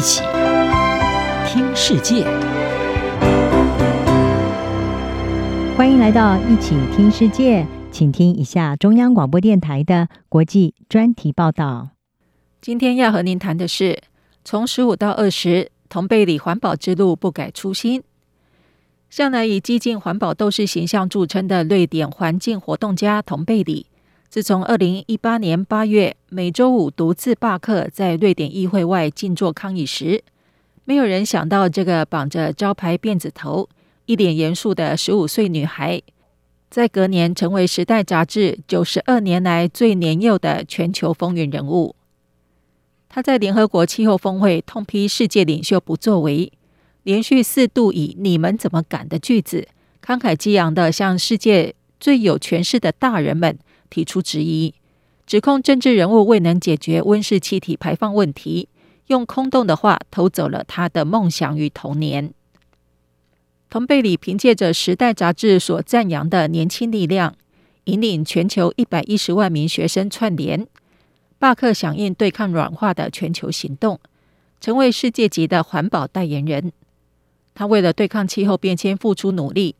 一起听世界，欢迎来到一起听世界，请听一下中央广播电台的国际专题报道。今天要和您谈的是，从十五到二十，同贝里环保之路不改初心。向来以激进环保斗士形象著称的瑞典环境活动家同贝里。自从二零一八年八月每周五独自罢课，在瑞典议会外静坐抗议时，没有人想到这个绑着招牌辫子头、一脸严肃的十五岁女孩，在隔年成为《时代》杂志九十二年来最年幼的全球风云人物。她在联合国气候峰会痛批世界领袖不作为，连续四度以“你们怎么敢”的句子，慷慨激昂的向世界最有权势的大人们。提出质疑，指控政治人物未能解决温室气体排放问题，用空洞的话偷走了他的梦想与童年。同贝里凭借着《时代》杂志所赞扬的年轻力量，引领全球一百一十万名学生串联罢课响应对抗软化的全球行动，成为世界级的环保代言人。他为了对抗气候变迁付出努力，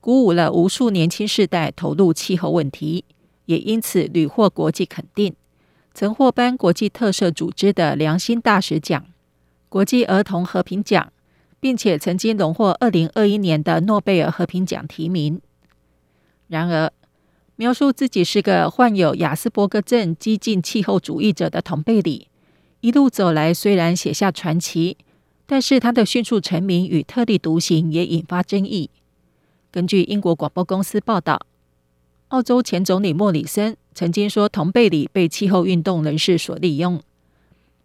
鼓舞了无数年轻世代投入气候问题。也因此屡获国际肯定，曾获颁国际特赦组织的良心大使奖、国际儿童和平奖，并且曾经荣获二零二一年的诺贝尔和平奖提名。然而，描述自己是个患有亚斯伯格症激进气候主义者的同辈里，一路走来虽然写下传奇，但是他的迅速成名与特立独行也引发争议。根据英国广播公司报道。澳洲前总理莫里森曾经说，同贝里被气候运动人士所利用。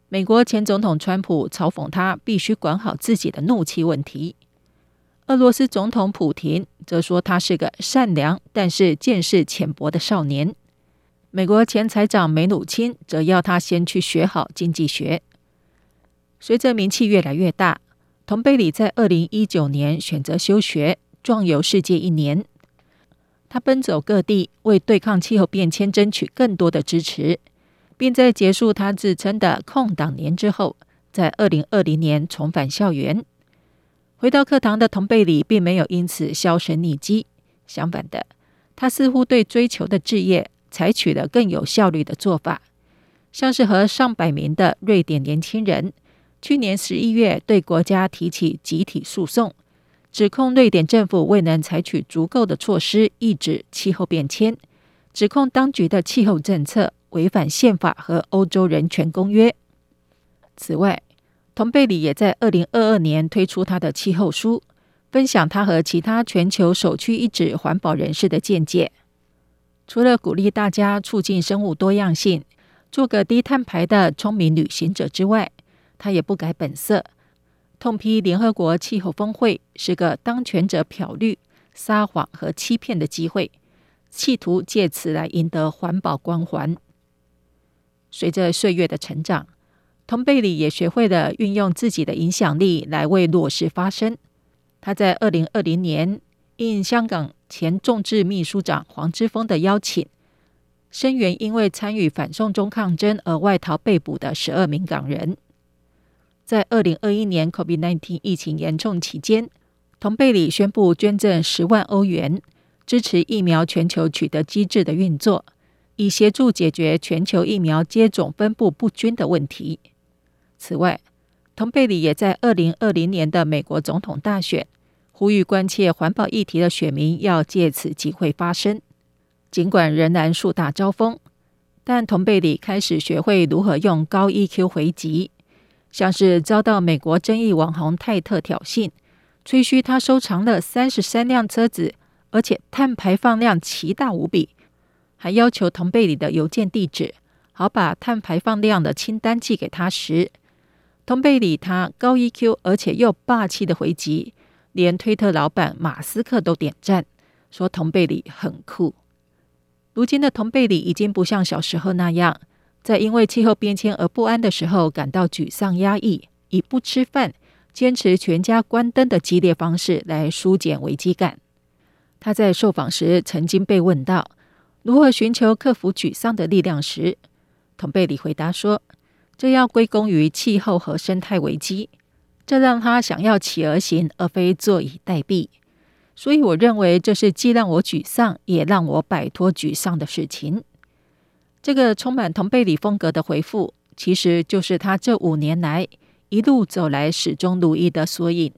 美国前总统川普嘲讽他必须管好自己的怒气问题。俄罗斯总统普廷则说他是个善良但是见识浅薄的少年。美国前财长梅努钦则要他先去学好经济学。随着名气越来越大，同贝里在二零一九年选择休学，壮游世界一年。他奔走各地，为对抗气候变迁争取更多的支持，并在结束他自称的空档年之后，在二零二零年重返校园。回到课堂的同辈里并没有因此销声匿迹，相反的，他似乎对追求的志业采取了更有效率的做法，像是和上百名的瑞典年轻人去年十一月对国家提起集体诉讼。指控瑞典政府未能采取足够的措施抑制气候变迁，指控当局的气候政策违反宪法和欧洲人权公约。此外，同贝里也在二零二二年推出他的气候书，分享他和其他全球首屈一指环保人士的见解。除了鼓励大家促进生物多样性，做个低碳排的聪明旅行者之外，他也不改本色。痛批联合国气候峰会是个当权者漂绿、撒谎和欺骗的机会，企图借此来赢得环保光环。随着岁月的成长，童贝里也学会了运用自己的影响力来为弱势发声。他在二零二零年应香港前众志秘书长黄之锋的邀请，声援因为参与反送中抗争而外逃被捕的十二名港人。在二零二一年 COVID-19 疫情严重期间，同贝里宣布捐赠十万欧元，支持疫苗全球取得机制的运作，以协助解决全球疫苗接种分布不均的问题。此外，同贝里也在二零二零年的美国总统大选，呼吁关切环保议题的选民要借此机会发声。尽管仍然树大招风，但同贝里开始学会如何用高 EQ 回击。像是遭到美国争议网红泰特挑衅，吹嘘他收藏了三十三辆车子，而且碳排放量奇大无比，还要求同贝里的邮件地址，好把碳排放量的清单寄给他时，同贝里他高 EQ 而且又霸气的回击，连推特老板马斯克都点赞，说同贝里很酷。如今的同贝里已经不像小时候那样。在因为气候变迁而不安的时候，感到沮丧压抑，以不吃饭、坚持全家关灯的激烈方式来疏解危机感。他在受访时曾经被问到如何寻求克服沮丧的力量时，同贝里回答说：“这要归功于气候和生态危机，这让他想要起而行，而非坐以待毙。所以，我认为这是既让我沮丧，也让我摆脱沮丧的事情。这个充满同贝里风格的回复，其实就是他这五年来一路走来始终如一的缩影。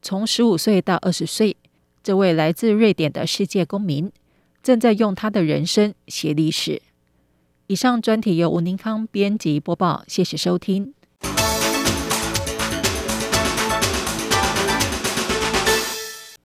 从十五岁到二十岁，这位来自瑞典的世界公民正在用他的人生写历史。以上专题由吴宁康编辑播报，谢谢收听。